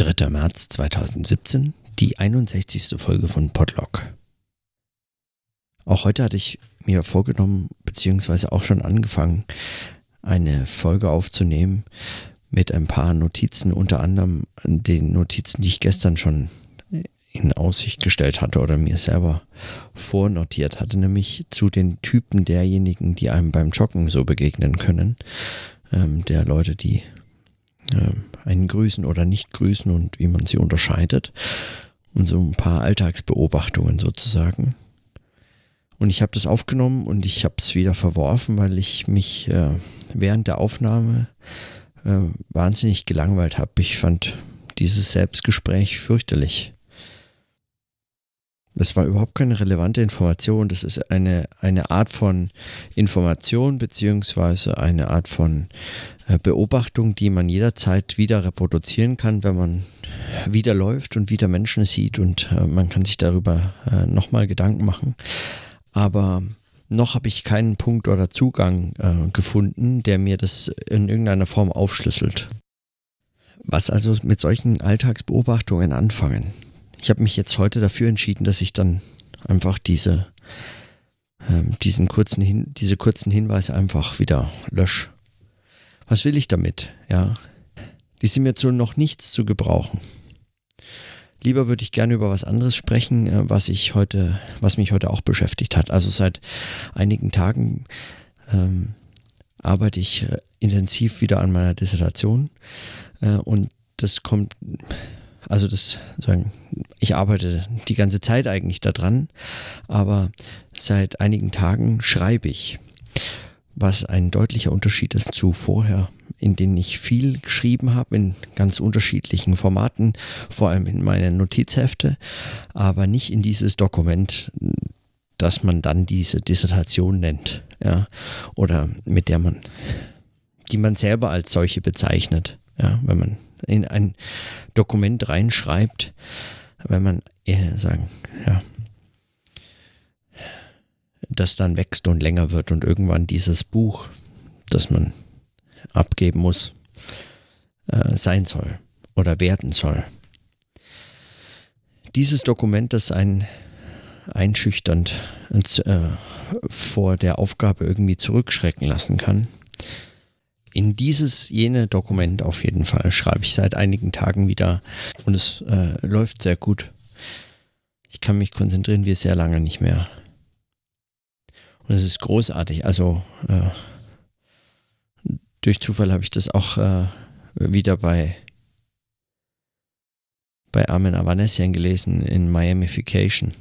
3. März 2017, die 61. Folge von Podlog. Auch heute hatte ich mir vorgenommen, beziehungsweise auch schon angefangen, eine Folge aufzunehmen mit ein paar Notizen, unter anderem den Notizen, die ich gestern schon in Aussicht gestellt hatte oder mir selber vornotiert hatte, nämlich zu den Typen derjenigen, die einem beim Joggen so begegnen können, ähm, der Leute, die ähm, einen grüßen oder nicht grüßen und wie man sie unterscheidet. Und so ein paar Alltagsbeobachtungen sozusagen. Und ich habe das aufgenommen und ich habe es wieder verworfen, weil ich mich äh, während der Aufnahme äh, wahnsinnig gelangweilt habe. Ich fand dieses Selbstgespräch fürchterlich. Das war überhaupt keine relevante Information. Das ist eine, eine Art von Information beziehungsweise eine Art von äh, Beobachtung, die man jederzeit wieder reproduzieren kann, wenn man wieder läuft und wieder Menschen sieht und äh, man kann sich darüber äh, nochmal Gedanken machen. Aber noch habe ich keinen Punkt oder Zugang gefunden, der mir das in irgendeiner Form aufschlüsselt. Was also mit solchen Alltagsbeobachtungen anfangen? Ich habe mich jetzt heute dafür entschieden, dass ich dann einfach diese, ähm, diesen kurzen Hin diese kurzen Hinweise einfach wieder lösche. Was will ich damit? Ja, die sind mir zu noch nichts zu gebrauchen. Lieber würde ich gerne über was anderes sprechen, äh, was ich heute, was mich heute auch beschäftigt hat. Also seit einigen Tagen ähm, arbeite ich äh, intensiv wieder an meiner Dissertation äh, und das kommt also das sagen, ich arbeite die ganze Zeit eigentlich daran, aber seit einigen Tagen schreibe ich, was ein deutlicher Unterschied ist zu vorher, in denen ich viel geschrieben habe, in ganz unterschiedlichen Formaten, vor allem in meine Notizhefte, aber nicht in dieses Dokument, das man dann diese Dissertation nennt, ja, oder mit der man, die man selber als solche bezeichnet, ja, wenn man in ein Dokument reinschreibt, wenn man eher sagen, ja, das dann wächst und länger wird und irgendwann dieses Buch, das man abgeben muss, äh, sein soll oder werden soll. Dieses Dokument, das einen einschüchternd äh, vor der Aufgabe irgendwie zurückschrecken lassen kann, in dieses jene Dokument auf jeden Fall schreibe ich seit einigen Tagen wieder und es äh, läuft sehr gut. Ich kann mich konzentrieren wie sehr lange nicht mehr. Und es ist großartig. Also äh, durch Zufall habe ich das auch äh, wieder bei bei Armin Avanesian gelesen in Miamification.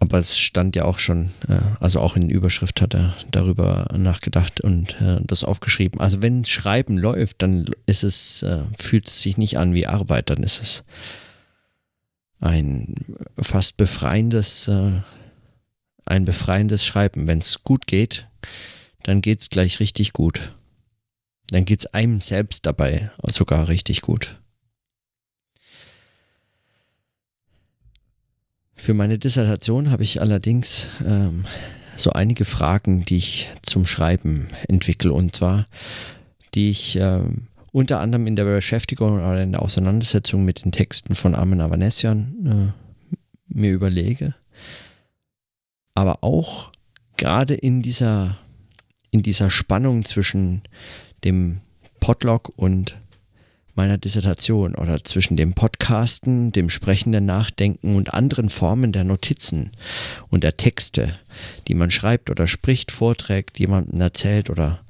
Aber es stand ja auch schon, äh, also auch in der Überschrift hat er darüber nachgedacht und äh, das aufgeschrieben. Also wenn Schreiben läuft, dann ist es, äh, fühlt es sich nicht an wie Arbeit, dann ist es ein fast befreiendes, ein befreiendes Schreiben. Wenn es gut geht, dann geht es gleich richtig gut. Dann geht es einem selbst dabei sogar richtig gut. Für meine Dissertation habe ich allerdings ähm, so einige Fragen, die ich zum Schreiben entwickle. Und zwar, die ich ähm, unter anderem in der Beschäftigung oder in der Auseinandersetzung mit den Texten von Armin Avanesian äh, mir überlege. Aber auch gerade in dieser, in dieser Spannung zwischen dem Podlog und meiner Dissertation oder zwischen dem Podcasten, dem sprechenden Nachdenken und anderen Formen der Notizen und der Texte, die man schreibt oder spricht, vorträgt, jemandem erzählt oder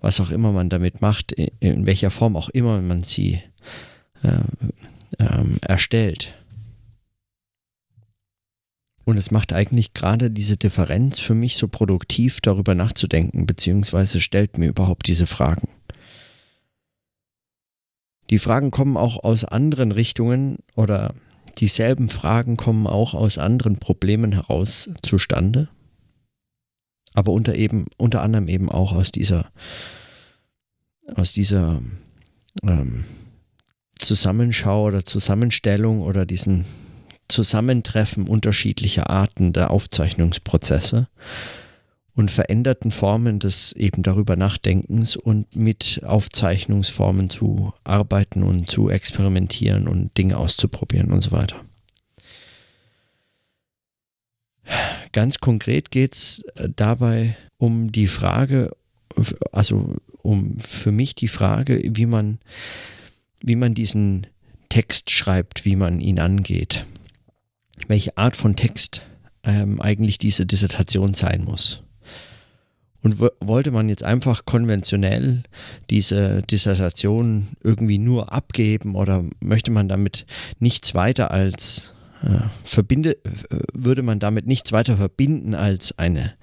was auch immer man damit macht, in welcher Form auch immer man sie äh, ähm, erstellt. Und es macht eigentlich gerade diese Differenz für mich so produktiv, darüber nachzudenken, beziehungsweise stellt mir überhaupt diese Fragen. Die Fragen kommen auch aus anderen Richtungen oder dieselben Fragen kommen auch aus anderen Problemen heraus zustande. Aber unter eben, unter anderem eben auch aus dieser, aus dieser ähm, Zusammenschau oder Zusammenstellung oder diesem Zusammentreffen unterschiedlicher Arten der Aufzeichnungsprozesse und veränderten Formen des eben darüber Nachdenkens und mit Aufzeichnungsformen zu arbeiten und zu experimentieren und Dinge auszuprobieren und so weiter. Ganz konkret geht es äh, dabei um die Frage, also um für mich die Frage, wie man, wie man diesen Text schreibt, wie man ihn angeht. Welche Art von Text ähm, eigentlich diese Dissertation sein muss. Und wollte man jetzt einfach konventionell diese Dissertation irgendwie nur abgeben oder möchte man damit nichts weiter als äh, verbinde, äh, würde man damit nichts weiter verbinden als eine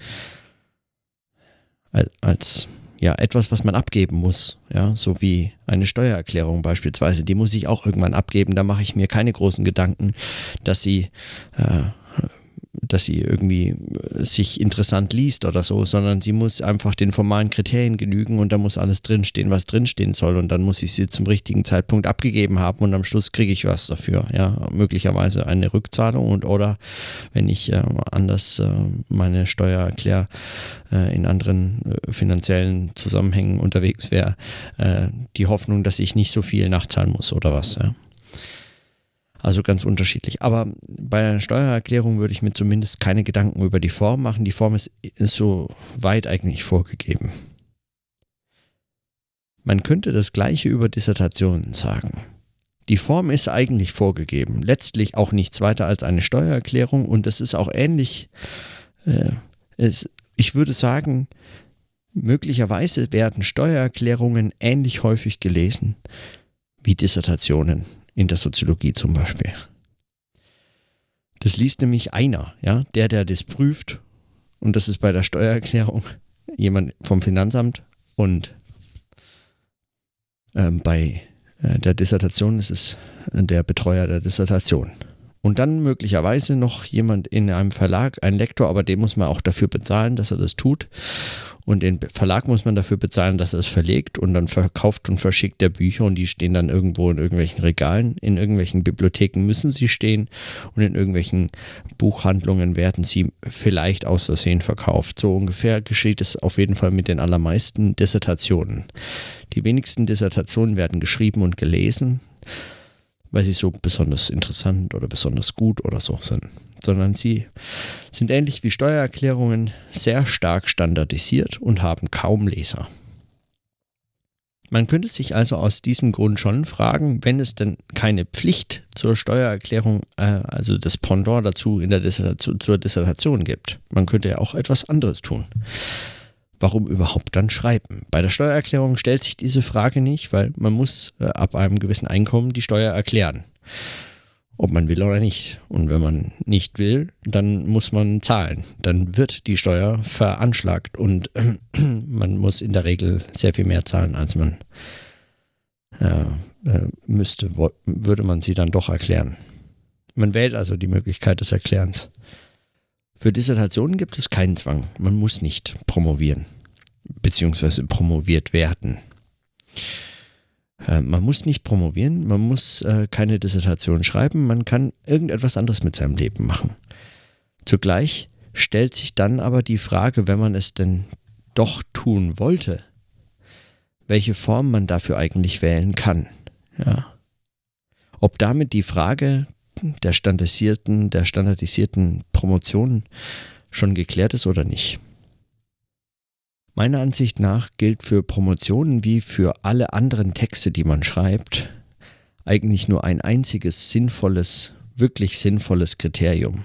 als ja etwas, was man abgeben muss, ja, so wie eine Steuererklärung beispielsweise, die muss ich auch irgendwann abgeben. Da mache ich mir keine großen Gedanken, dass sie äh, dass sie irgendwie äh, sich interessant liest oder so, sondern sie muss einfach den formalen Kriterien genügen und da muss alles drinstehen, was drinstehen soll und dann muss ich sie zum richtigen Zeitpunkt abgegeben haben und am Schluss kriege ich was dafür, ja, möglicherweise eine Rückzahlung und oder wenn ich äh, anders äh, meine Steuer erkläre, äh, in anderen äh, finanziellen Zusammenhängen unterwegs wäre, äh, die Hoffnung, dass ich nicht so viel nachzahlen muss oder was, ja. Also ganz unterschiedlich. Aber bei einer Steuererklärung würde ich mir zumindest keine Gedanken über die Form machen. Die Form ist, ist so weit eigentlich vorgegeben. Man könnte das gleiche über Dissertationen sagen. Die Form ist eigentlich vorgegeben, letztlich auch nichts weiter als eine Steuererklärung und es ist auch ähnlich, äh, es, ich würde sagen, möglicherweise werden Steuererklärungen ähnlich häufig gelesen wie Dissertationen in der Soziologie zum Beispiel. Das liest nämlich einer, ja, der, der das prüft, und das ist bei der Steuererklärung jemand vom Finanzamt und ähm, bei äh, der Dissertation ist es der Betreuer der Dissertation. Und dann möglicherweise noch jemand in einem Verlag, ein Lektor, aber den muss man auch dafür bezahlen, dass er das tut. Und den Verlag muss man dafür bezahlen, dass er es verlegt und dann verkauft und verschickt der Bücher und die stehen dann irgendwo in irgendwelchen Regalen. In irgendwelchen Bibliotheken müssen sie stehen und in irgendwelchen Buchhandlungen werden sie vielleicht aus Versehen verkauft. So ungefähr geschieht es auf jeden Fall mit den allermeisten Dissertationen. Die wenigsten Dissertationen werden geschrieben und gelesen weil sie so besonders interessant oder besonders gut oder so sind, sondern sie sind ähnlich wie Steuererklärungen sehr stark standardisiert und haben kaum Leser. Man könnte sich also aus diesem Grund schon fragen, wenn es denn keine Pflicht zur Steuererklärung, äh, also das Pendant dazu in der Dissertation, zur Dissertation gibt. Man könnte ja auch etwas anderes tun warum überhaupt dann schreiben? Bei der Steuererklärung stellt sich diese Frage nicht, weil man muss äh, ab einem gewissen Einkommen die Steuer erklären. Ob man will oder nicht. Und wenn man nicht will, dann muss man zahlen. Dann wird die Steuer veranschlagt und äh, man muss in der Regel sehr viel mehr zahlen, als man äh, müsste, würde man sie dann doch erklären. Man wählt also die Möglichkeit des Erklärens. Für Dissertationen gibt es keinen Zwang. Man muss nicht promovieren, beziehungsweise promoviert werden. Äh, man muss nicht promovieren, man muss äh, keine Dissertation schreiben, man kann irgendetwas anderes mit seinem Leben machen. Zugleich stellt sich dann aber die Frage, wenn man es denn doch tun wollte, welche Form man dafür eigentlich wählen kann. Ja. Ob damit die Frage der standardisierten, der standardisierten Promotion schon geklärt ist oder nicht. Meiner Ansicht nach gilt für Promotionen wie für alle anderen Texte, die man schreibt, eigentlich nur ein einziges sinnvolles, wirklich sinnvolles Kriterium.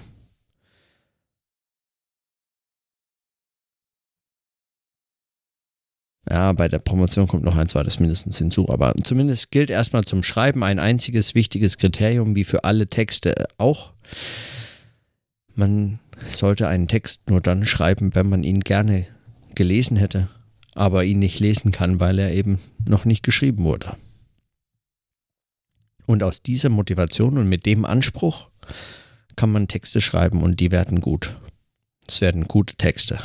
Ja, bei der Promotion kommt noch ein zweites mindestens hinzu, aber zumindest gilt erstmal zum Schreiben ein einziges wichtiges Kriterium, wie für alle Texte auch. Man sollte einen Text nur dann schreiben, wenn man ihn gerne gelesen hätte, aber ihn nicht lesen kann, weil er eben noch nicht geschrieben wurde. Und aus dieser Motivation und mit dem Anspruch kann man Texte schreiben und die werden gut. Es werden gute Texte.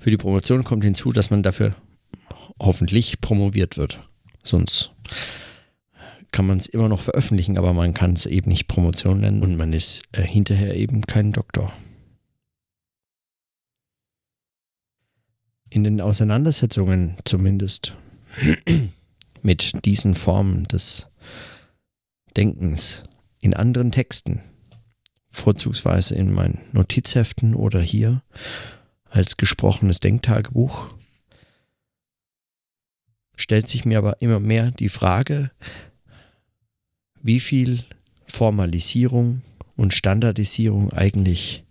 Für die Promotion kommt hinzu, dass man dafür hoffentlich promoviert wird. Sonst kann man es immer noch veröffentlichen, aber man kann es eben nicht Promotion nennen und man ist äh, hinterher eben kein Doktor. in den Auseinandersetzungen zumindest mit diesen Formen des Denkens in anderen Texten, vorzugsweise in meinen Notizheften oder hier als gesprochenes Denktagebuch, stellt sich mir aber immer mehr die Frage, wie viel Formalisierung und Standardisierung eigentlich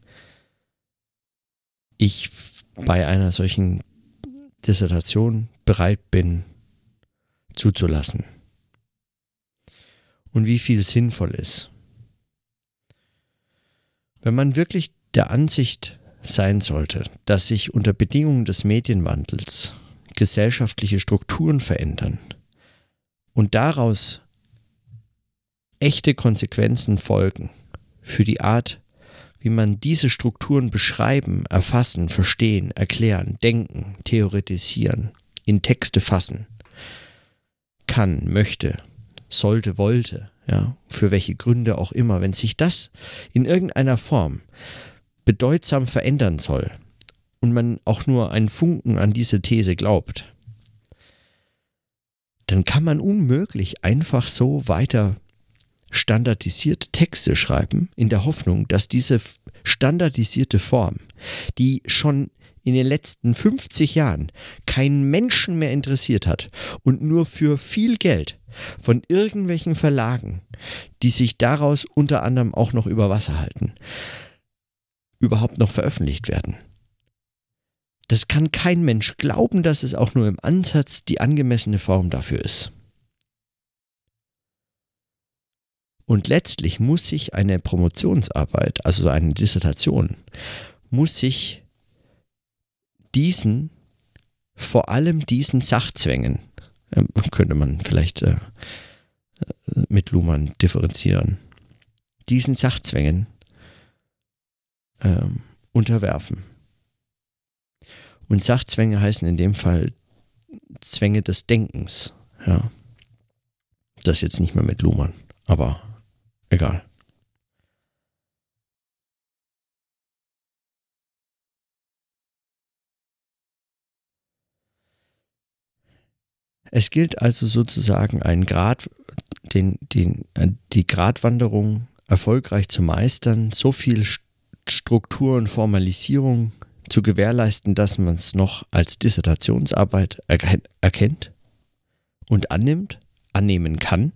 ich bei einer solchen Dissertation bereit bin zuzulassen. Und wie viel sinnvoll ist. Wenn man wirklich der Ansicht sein sollte, dass sich unter Bedingungen des Medienwandels gesellschaftliche Strukturen verändern und daraus echte Konsequenzen folgen für die Art, wie man diese Strukturen beschreiben, erfassen, verstehen, erklären, denken, theoretisieren, in Texte fassen kann, möchte, sollte, wollte, ja, für welche Gründe auch immer, wenn sich das in irgendeiner Form bedeutsam verändern soll und man auch nur einen Funken an diese These glaubt, dann kann man unmöglich einfach so weiter standardisierte Texte schreiben, in der Hoffnung, dass diese standardisierte Form, die schon in den letzten 50 Jahren keinen Menschen mehr interessiert hat und nur für viel Geld von irgendwelchen Verlagen, die sich daraus unter anderem auch noch über Wasser halten, überhaupt noch veröffentlicht werden. Das kann kein Mensch glauben, dass es auch nur im Ansatz die angemessene Form dafür ist. Und letztlich muss sich eine Promotionsarbeit, also eine Dissertation, muss sich diesen, vor allem diesen Sachzwängen, äh, könnte man vielleicht äh, äh, mit Luhmann differenzieren, diesen Sachzwängen ähm, unterwerfen. Und Sachzwänge heißen in dem Fall Zwänge des Denkens. Ja. Das jetzt nicht mehr mit Luhmann, aber Egal. Es gilt also sozusagen einen Grad, den, den, die Gratwanderung erfolgreich zu meistern, so viel Struktur und Formalisierung zu gewährleisten, dass man es noch als Dissertationsarbeit erkennt und annimmt, annehmen kann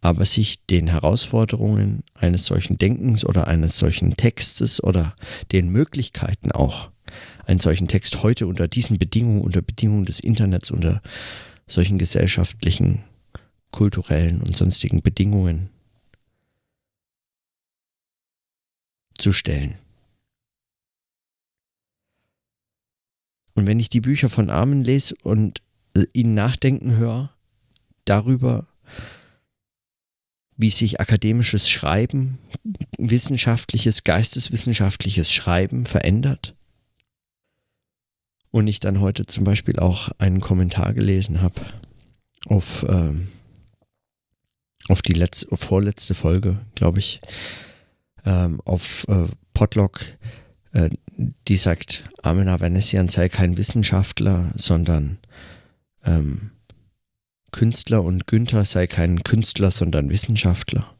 aber sich den Herausforderungen eines solchen Denkens oder eines solchen Textes oder den Möglichkeiten auch, einen solchen Text heute unter diesen Bedingungen, unter Bedingungen des Internets, unter solchen gesellschaftlichen, kulturellen und sonstigen Bedingungen zu stellen. Und wenn ich die Bücher von Armen lese und äh, ihnen nachdenken höre darüber, wie sich akademisches Schreiben, wissenschaftliches, geisteswissenschaftliches Schreiben verändert. Und ich dann heute zum Beispiel auch einen Kommentar gelesen habe auf, ähm, auf die letzte, vorletzte Folge, glaube ich, ähm, auf äh, Podlog, äh, die sagt, Amena Vanessian sei kein Wissenschaftler, sondern ähm, Künstler und Günther sei kein Künstler, sondern Wissenschaftler.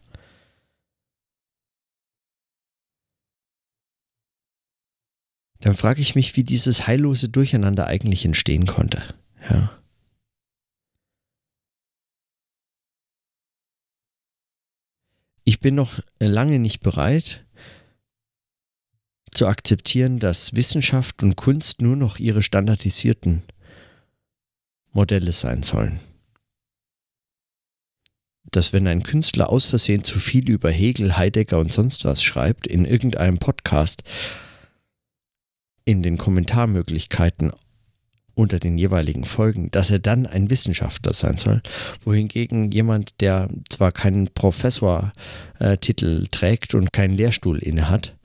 Dann frage ich mich, wie dieses heillose Durcheinander eigentlich entstehen konnte. Ja. Ich bin noch lange nicht bereit zu akzeptieren, dass Wissenschaft und Kunst nur noch ihre standardisierten Modelle sein sollen. Dass wenn ein Künstler aus Versehen zu viel über Hegel, Heidegger und sonst was schreibt, in irgendeinem Podcast, in den Kommentarmöglichkeiten unter den jeweiligen Folgen, dass er dann ein Wissenschaftler sein soll, wohingegen jemand, der zwar keinen Professortitel trägt und keinen Lehrstuhl innehat,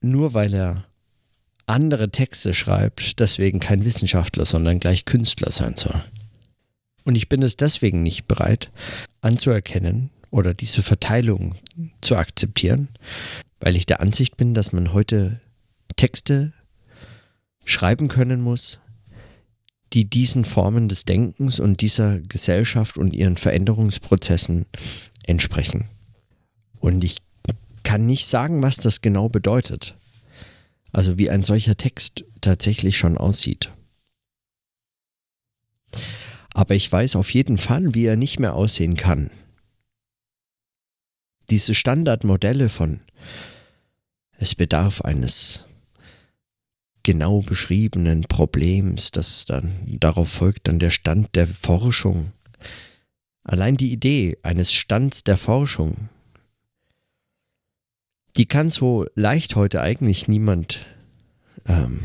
nur weil er andere Texte schreibt, deswegen kein Wissenschaftler, sondern gleich Künstler sein soll. Und ich bin es deswegen nicht bereit anzuerkennen oder diese Verteilung zu akzeptieren, weil ich der Ansicht bin, dass man heute Texte schreiben können muss, die diesen Formen des Denkens und dieser Gesellschaft und ihren Veränderungsprozessen entsprechen. Und ich kann nicht sagen, was das genau bedeutet. Also wie ein solcher Text tatsächlich schon aussieht. Aber ich weiß auf jeden Fall, wie er nicht mehr aussehen kann. Diese Standardmodelle von es bedarf eines genau beschriebenen Problems, das dann darauf folgt dann der Stand der Forschung. Allein die Idee eines Stands der Forschung die kann so leicht heute eigentlich niemand ähm,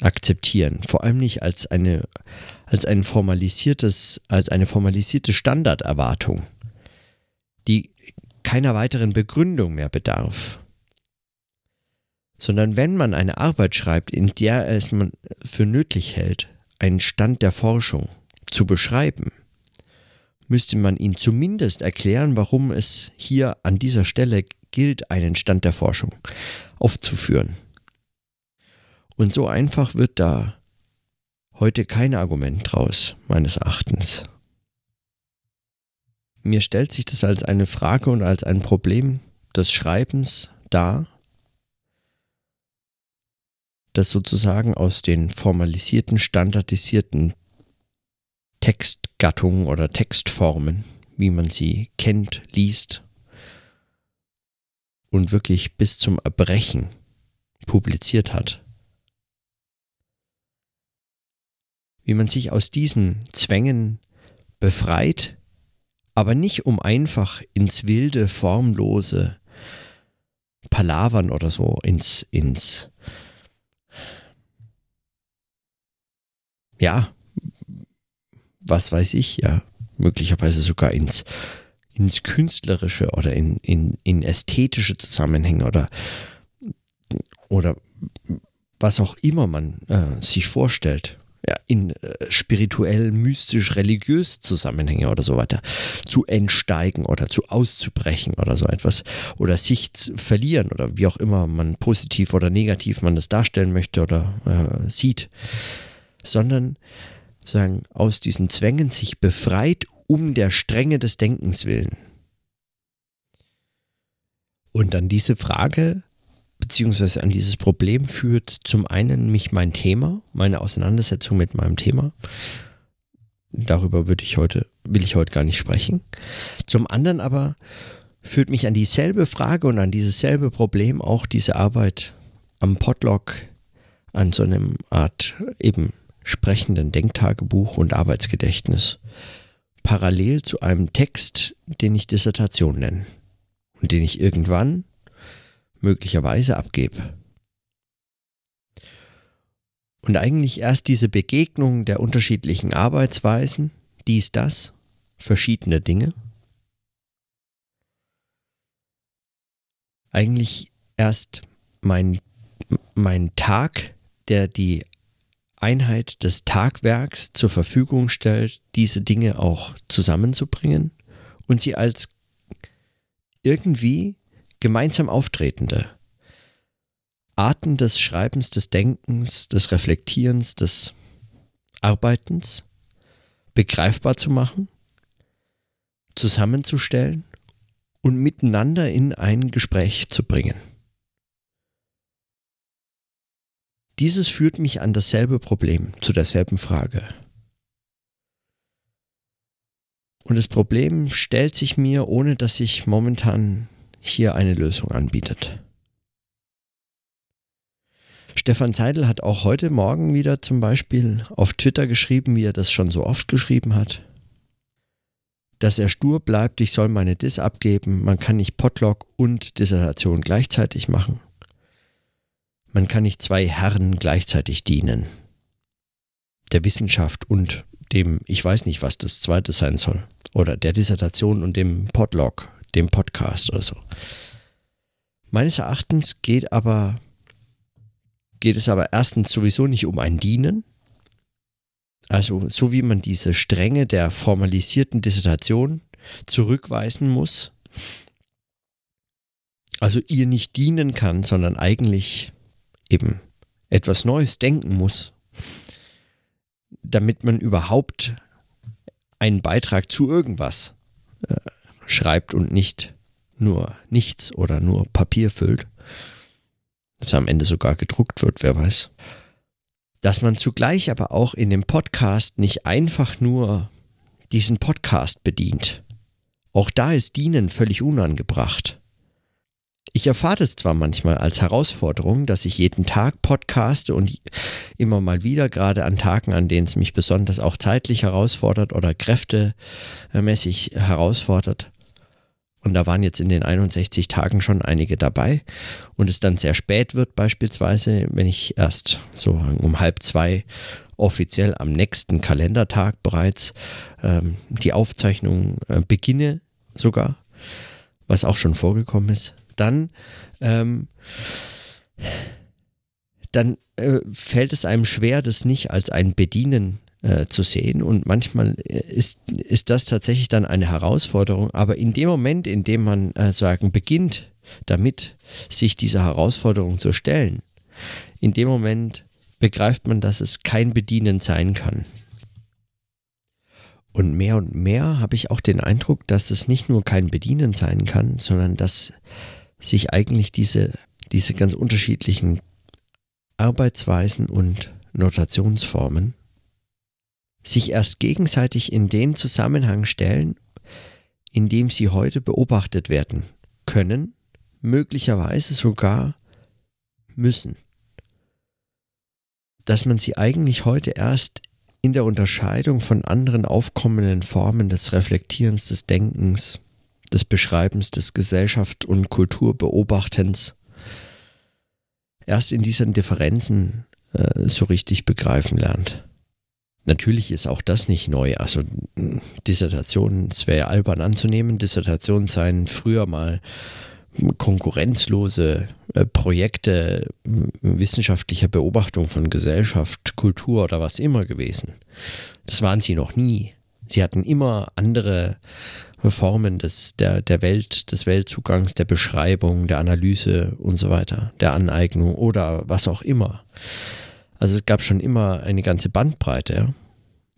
akzeptieren. Vor allem nicht als eine, als ein formalisiertes, als eine formalisierte Standarderwartung, die keiner weiteren Begründung mehr bedarf. Sondern wenn man eine Arbeit schreibt, in der es man für nötig hält, einen Stand der Forschung zu beschreiben, müsste man ihn zumindest erklären, warum es hier an dieser Stelle gilt, einen Stand der Forschung aufzuführen. Und so einfach wird da heute kein Argument draus, meines Erachtens. Mir stellt sich das als eine Frage und als ein Problem des Schreibens dar, das sozusagen aus den formalisierten, standardisierten Textgattungen oder Textformen, wie man sie kennt, liest, und wirklich bis zum Erbrechen publiziert hat. Wie man sich aus diesen Zwängen befreit, aber nicht um einfach ins wilde, formlose Palavern oder so, ins, ins, ja, was weiß ich, ja, möglicherweise sogar ins ins Künstlerische oder in, in, in ästhetische Zusammenhänge oder, oder was auch immer man äh, sich vorstellt, ja, in äh, spirituell, mystisch, religiös Zusammenhänge oder so weiter, zu entsteigen oder zu auszubrechen oder so etwas. Oder sich zu verlieren oder wie auch immer man positiv oder negativ man das darstellen möchte oder äh, sieht, sondern sagen, aus diesen Zwängen sich befreit, um der Strenge des Denkens willen. Und an diese Frage beziehungsweise an dieses Problem führt zum einen mich mein Thema, meine Auseinandersetzung mit meinem Thema. Darüber würde ich heute, will ich heute gar nicht sprechen. Zum anderen aber führt mich an dieselbe Frage und an dieses selbe Problem auch diese Arbeit am Podlog, an so einem Art eben sprechenden Denktagebuch und Arbeitsgedächtnis parallel zu einem Text, den ich Dissertation nenne und den ich irgendwann möglicherweise abgebe. Und eigentlich erst diese Begegnung der unterschiedlichen Arbeitsweisen, dies, das, verschiedene Dinge, eigentlich erst mein, mein Tag, der die Einheit des Tagwerks zur Verfügung stellt, diese Dinge auch zusammenzubringen und sie als irgendwie gemeinsam auftretende Arten des Schreibens, des Denkens, des Reflektierens, des Arbeitens begreifbar zu machen, zusammenzustellen und miteinander in ein Gespräch zu bringen. Dieses führt mich an dasselbe Problem, zu derselben Frage. Und das Problem stellt sich mir, ohne dass sich momentan hier eine Lösung anbietet. Stefan Zeidel hat auch heute Morgen wieder zum Beispiel auf Twitter geschrieben, wie er das schon so oft geschrieben hat, dass er stur bleibt, ich soll meine Dis abgeben, man kann nicht Podlog und Dissertation gleichzeitig machen. Man kann nicht zwei Herren gleichzeitig dienen. Der Wissenschaft und dem, ich weiß nicht, was das zweite sein soll. Oder der Dissertation und dem Podlog, dem Podcast oder so. Meines Erachtens geht aber, geht es aber erstens sowieso nicht um ein Dienen. Also, so wie man diese Stränge der formalisierten Dissertation zurückweisen muss, also ihr nicht dienen kann, sondern eigentlich eben etwas Neues denken muss, damit man überhaupt einen Beitrag zu irgendwas äh, schreibt und nicht nur nichts oder nur Papier füllt, dass am Ende sogar gedruckt wird, wer weiß. Dass man zugleich aber auch in dem Podcast nicht einfach nur diesen Podcast bedient. Auch da ist Dienen völlig unangebracht. Ich erfahre es zwar manchmal als Herausforderung, dass ich jeden Tag podcaste und immer mal wieder, gerade an Tagen, an denen es mich besonders auch zeitlich herausfordert oder kräftemäßig herausfordert. Und da waren jetzt in den 61 Tagen schon einige dabei. Und es dann sehr spät wird, beispielsweise, wenn ich erst so um halb zwei offiziell am nächsten Kalendertag bereits ähm, die Aufzeichnung äh, beginne, sogar, was auch schon vorgekommen ist dann, ähm, dann äh, fällt es einem schwer, das nicht als ein Bedienen äh, zu sehen. Und manchmal äh, ist, ist das tatsächlich dann eine Herausforderung. Aber in dem Moment, in dem man äh, sagen beginnt, damit sich dieser Herausforderung zu stellen, in dem Moment begreift man, dass es kein Bedienen sein kann. Und mehr und mehr habe ich auch den Eindruck, dass es nicht nur kein Bedienen sein kann, sondern dass sich eigentlich diese, diese ganz unterschiedlichen Arbeitsweisen und Notationsformen sich erst gegenseitig in den Zusammenhang stellen, in dem sie heute beobachtet werden können, möglicherweise sogar müssen. Dass man sie eigentlich heute erst in der Unterscheidung von anderen aufkommenden Formen des Reflektierens des Denkens des Beschreibens des Gesellschaft- und Kulturbeobachtens erst in diesen Differenzen äh, so richtig begreifen lernt. Natürlich ist auch das nicht neu. Also Dissertationen, es wäre ja albern anzunehmen, Dissertationen seien früher mal konkurrenzlose äh, Projekte wissenschaftlicher Beobachtung von Gesellschaft, Kultur oder was immer gewesen. Das waren sie noch nie. Sie hatten immer andere Formen des, der, der Welt, des Weltzugangs, der Beschreibung, der Analyse und so weiter, der Aneignung oder was auch immer. Also es gab schon immer eine ganze Bandbreite,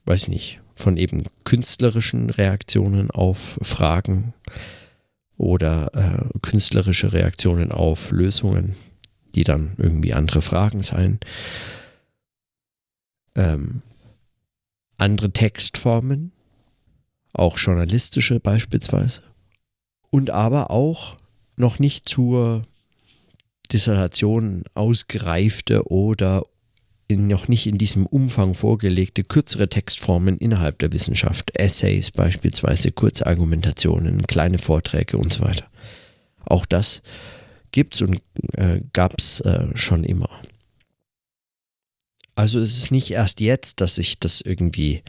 weiß ich nicht, von eben künstlerischen Reaktionen auf Fragen oder äh, künstlerische Reaktionen auf Lösungen, die dann irgendwie andere Fragen seien. Ähm, andere Textformen, auch journalistische beispielsweise. Und aber auch noch nicht zur Dissertation ausgereifte oder in, noch nicht in diesem Umfang vorgelegte kürzere Textformen innerhalb der Wissenschaft, Essays beispielsweise, Kurzargumentationen, kleine Vorträge und so weiter. Auch das gibt es und äh, gab es äh, schon immer. Also es ist nicht erst jetzt, dass sich das irgendwie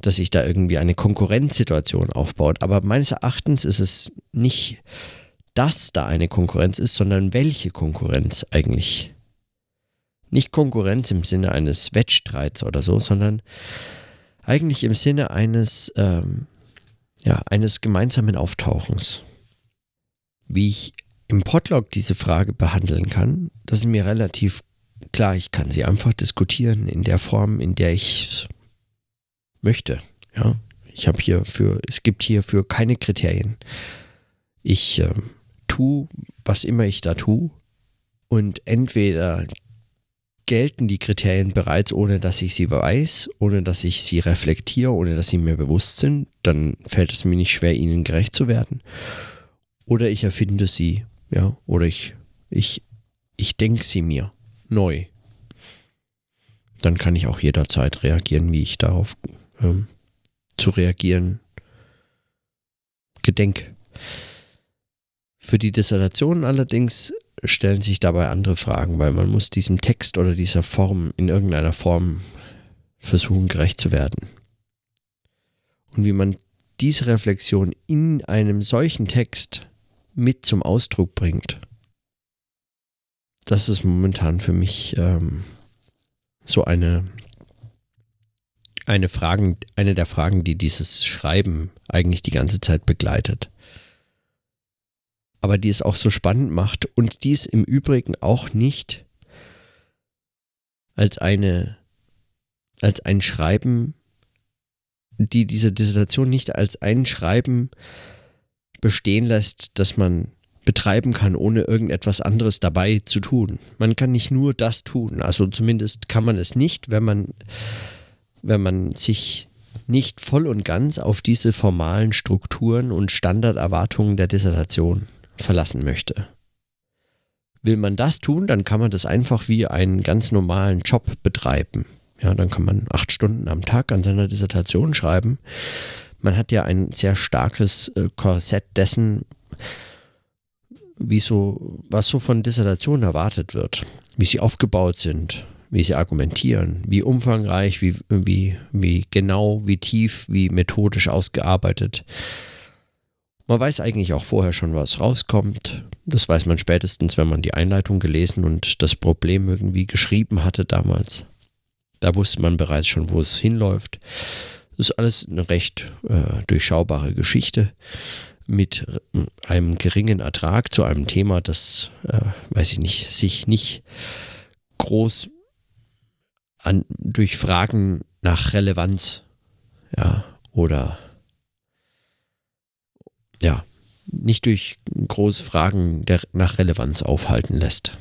dass sich da irgendwie eine Konkurrenzsituation aufbaut. Aber meines Erachtens ist es nicht, dass da eine Konkurrenz ist, sondern welche Konkurrenz eigentlich. Nicht Konkurrenz im Sinne eines Wettstreits oder so, sondern eigentlich im Sinne eines, ähm, ja, eines gemeinsamen Auftauchens. Wie ich im Podlog diese Frage behandeln kann, das ist mir relativ klar. Ich kann sie einfach diskutieren in der Form, in der ich möchte. Ja, ich habe hier für, es gibt hierfür keine Kriterien. Ich äh, tue, was immer ich da tue, und entweder gelten die Kriterien bereits, ohne dass ich sie weiß, ohne dass ich sie reflektiere, ohne dass sie mir bewusst sind, dann fällt es mir nicht schwer, ihnen gerecht zu werden. Oder ich erfinde sie, ja, oder ich, ich, ich denke sie mir neu. Dann kann ich auch jederzeit reagieren, wie ich darauf ähm, zu reagieren gedenk. Für die Dissertation allerdings stellen sich dabei andere Fragen, weil man muss diesem Text oder dieser Form in irgendeiner Form versuchen gerecht zu werden. Und wie man diese Reflexion in einem solchen Text mit zum Ausdruck bringt, das ist momentan für mich ähm, so eine eine, Fragen, eine der Fragen, die dieses Schreiben eigentlich die ganze Zeit begleitet. Aber die es auch so spannend macht und die es im Übrigen auch nicht als eine, als ein Schreiben, die diese Dissertation nicht als ein Schreiben bestehen lässt, das man betreiben kann, ohne irgendetwas anderes dabei zu tun. Man kann nicht nur das tun. Also zumindest kann man es nicht, wenn man, wenn man sich nicht voll und ganz auf diese formalen Strukturen und Standarderwartungen der Dissertation verlassen möchte. Will man das tun, dann kann man das einfach wie einen ganz normalen Job betreiben. Ja, dann kann man acht Stunden am Tag an seiner Dissertation schreiben. Man hat ja ein sehr starkes äh, Korsett dessen, wie so, was so von Dissertationen erwartet wird, wie sie aufgebaut sind, wie sie argumentieren, wie umfangreich, wie, wie, wie genau, wie tief, wie methodisch ausgearbeitet. Man weiß eigentlich auch vorher schon, was rauskommt. Das weiß man spätestens, wenn man die Einleitung gelesen und das Problem irgendwie geschrieben hatte damals. Da wusste man bereits schon, wo es hinläuft. Das ist alles eine recht äh, durchschaubare Geschichte mit einem geringen Ertrag zu einem Thema, das, äh, weiß ich nicht, sich nicht groß an, durch Fragen nach Relevanz ja, oder ja, nicht durch große Fragen der, nach Relevanz aufhalten lässt.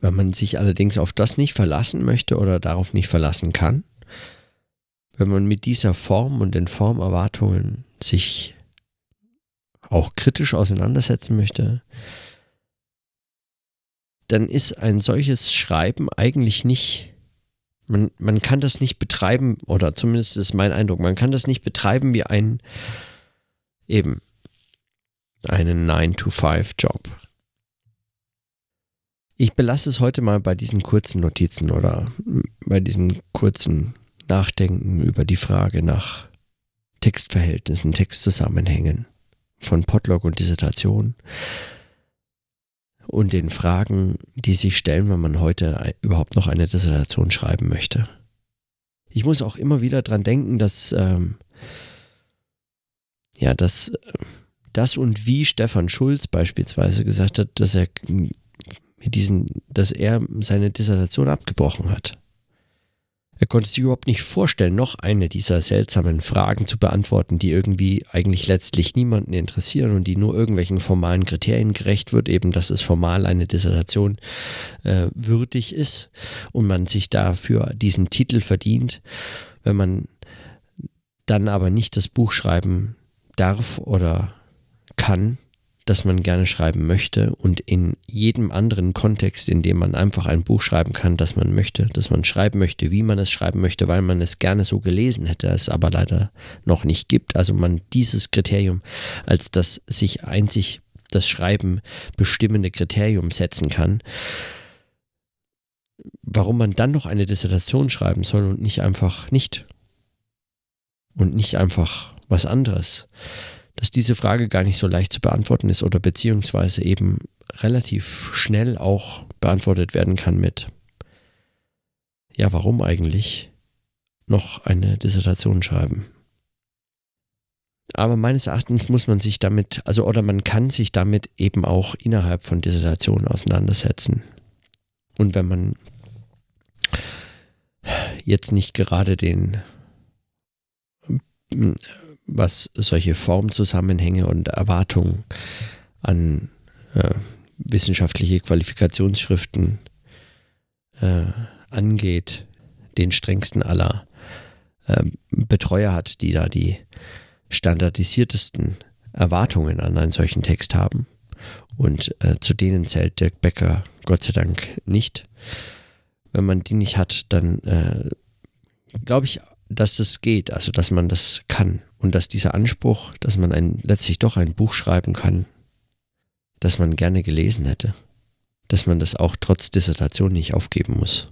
Wenn man sich allerdings auf das nicht verlassen möchte oder darauf nicht verlassen kann, wenn man mit dieser Form und den Formerwartungen sich auch kritisch auseinandersetzen möchte, dann ist ein solches Schreiben eigentlich nicht, man, man kann das nicht betreiben, oder zumindest ist mein Eindruck, man kann das nicht betreiben wie ein eben einen 9-to-5-Job. Ich belasse es heute mal bei diesen kurzen Notizen oder bei diesem kurzen Nachdenken über die Frage nach Textverhältnissen, Textzusammenhängen von Podlog und Dissertation und den Fragen, die sich stellen, wenn man heute überhaupt noch eine Dissertation schreiben möchte. Ich muss auch immer wieder dran denken, dass ähm, ja, dass äh, das und wie Stefan Schulz beispielsweise gesagt hat, dass er mit diesen, dass er seine Dissertation abgebrochen hat. Er konnte sich überhaupt nicht vorstellen, noch eine dieser seltsamen Fragen zu beantworten, die irgendwie eigentlich letztlich niemanden interessieren und die nur irgendwelchen formalen Kriterien gerecht wird, eben dass es formal eine Dissertation äh, würdig ist und man sich dafür diesen Titel verdient, wenn man dann aber nicht das Buch schreiben darf oder kann, das man gerne schreiben möchte und in jedem anderen Kontext, in dem man einfach ein Buch schreiben kann, das man möchte, das man schreiben möchte, wie man es schreiben möchte, weil man es gerne so gelesen hätte, es aber leider noch nicht gibt. Also man dieses Kriterium als das sich einzig das Schreiben bestimmende Kriterium setzen kann. Warum man dann noch eine Dissertation schreiben soll und nicht einfach nicht. Und nicht einfach was anderes dass diese Frage gar nicht so leicht zu beantworten ist oder beziehungsweise eben relativ schnell auch beantwortet werden kann mit, ja, warum eigentlich noch eine Dissertation schreiben? Aber meines Erachtens muss man sich damit, also oder man kann sich damit eben auch innerhalb von Dissertationen auseinandersetzen. Und wenn man jetzt nicht gerade den was solche Formzusammenhänge und Erwartungen an äh, wissenschaftliche Qualifikationsschriften äh, angeht, den strengsten aller äh, Betreuer hat, die da die standardisiertesten Erwartungen an einen solchen Text haben. Und äh, zu denen zählt Dirk Becker Gott sei Dank nicht. Wenn man die nicht hat, dann äh, glaube ich dass das geht, also dass man das kann und dass dieser Anspruch, dass man ein, letztlich doch ein Buch schreiben kann, das man gerne gelesen hätte, dass man das auch trotz Dissertation nicht aufgeben muss.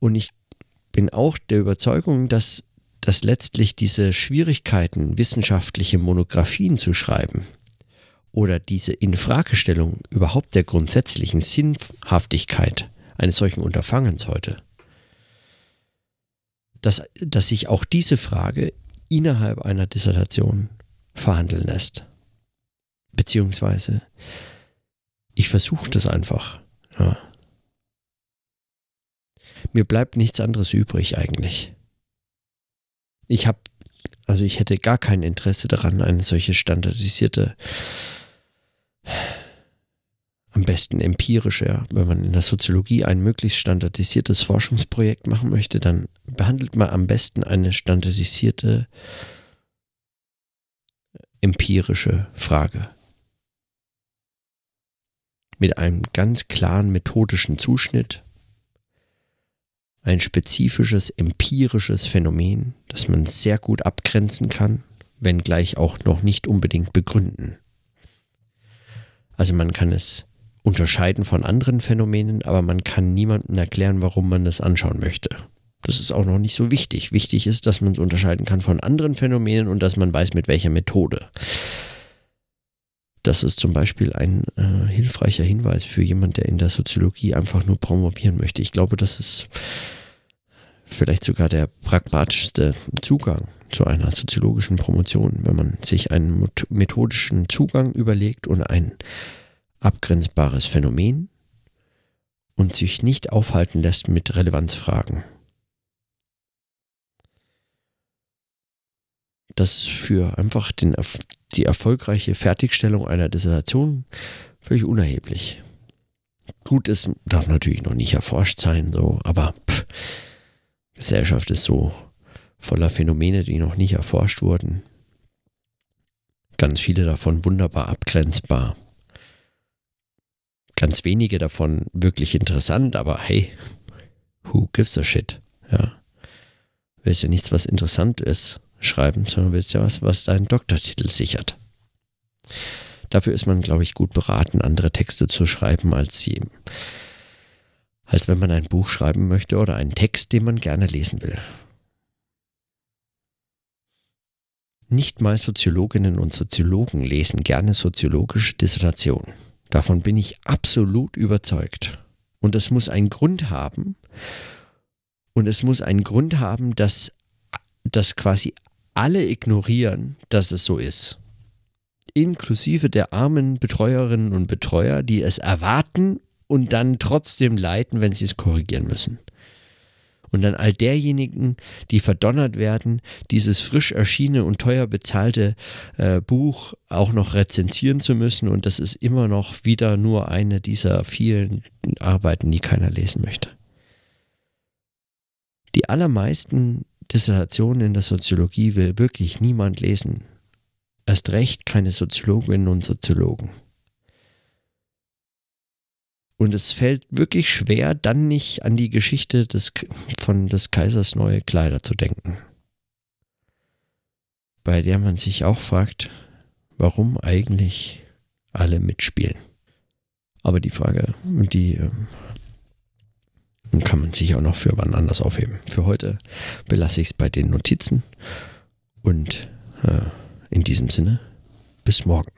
Und ich bin auch der Überzeugung, dass, dass letztlich diese Schwierigkeiten, wissenschaftliche Monographien zu schreiben oder diese Infragestellung überhaupt der grundsätzlichen Sinnhaftigkeit eines solchen Unterfangens heute, dass, dass sich auch diese Frage innerhalb einer Dissertation verhandeln lässt. Beziehungsweise, ich versuche das einfach. Ja. mir bleibt nichts anderes übrig eigentlich. Ich habe, also ich hätte gar kein Interesse daran, eine solche standardisierte, am besten empirische, wenn man in der Soziologie ein möglichst standardisiertes Forschungsprojekt machen möchte, dann behandelt man am besten eine standardisierte empirische Frage. Mit einem ganz klaren methodischen Zuschnitt, ein spezifisches empirisches Phänomen, das man sehr gut abgrenzen kann, wenngleich auch noch nicht unbedingt begründen. Also man kann es unterscheiden von anderen Phänomenen, aber man kann niemandem erklären, warum man das anschauen möchte. Das ist auch noch nicht so wichtig. Wichtig ist, dass man es unterscheiden kann von anderen Phänomenen und dass man weiß, mit welcher Methode. Das ist zum Beispiel ein äh, hilfreicher Hinweis für jemand, der in der Soziologie einfach nur promovieren möchte. Ich glaube, das ist vielleicht sogar der pragmatischste Zugang zu einer soziologischen Promotion, wenn man sich einen methodischen Zugang überlegt und ein abgrenzbares Phänomen und sich nicht aufhalten lässt mit Relevanzfragen. Das für einfach den, die erfolgreiche Fertigstellung einer Dissertation völlig unerheblich. Gut, es darf natürlich noch nicht erforscht sein, so, aber pff, Gesellschaft ist so voller Phänomene, die noch nicht erforscht wurden. Ganz viele davon wunderbar abgrenzbar. Ganz wenige davon wirklich interessant, aber hey, who gives a shit? Ja. Willst ja nichts, was interessant ist schreiben, sondern willst ja was, was deinen Doktortitel sichert. Dafür ist man, glaube ich, gut beraten, andere Texte zu schreiben, als sie, als wenn man ein Buch schreiben möchte oder einen Text, den man gerne lesen will. Nicht mal Soziologinnen und Soziologen lesen gerne soziologische Dissertationen. Davon bin ich absolut überzeugt. Und es muss einen Grund haben. Und es muss einen Grund haben, dass, dass quasi alle ignorieren, dass es so ist. Inklusive der armen Betreuerinnen und Betreuer, die es erwarten und dann trotzdem leiten, wenn sie es korrigieren müssen. Und dann all derjenigen, die verdonnert werden, dieses frisch erschienene und teuer bezahlte äh, Buch auch noch rezensieren zu müssen. Und das ist immer noch wieder nur eine dieser vielen Arbeiten, die keiner lesen möchte. Die allermeisten Dissertationen in der Soziologie will wirklich niemand lesen. Erst recht keine Soziologinnen und Soziologen. Und es fällt wirklich schwer, dann nicht an die Geschichte des, von des Kaisers neue Kleider zu denken. Bei der man sich auch fragt, warum eigentlich alle mitspielen. Aber die Frage, die und kann man sich auch noch für wann anders aufheben. Für heute belasse ich es bei den Notizen und äh, in diesem Sinne, bis morgen.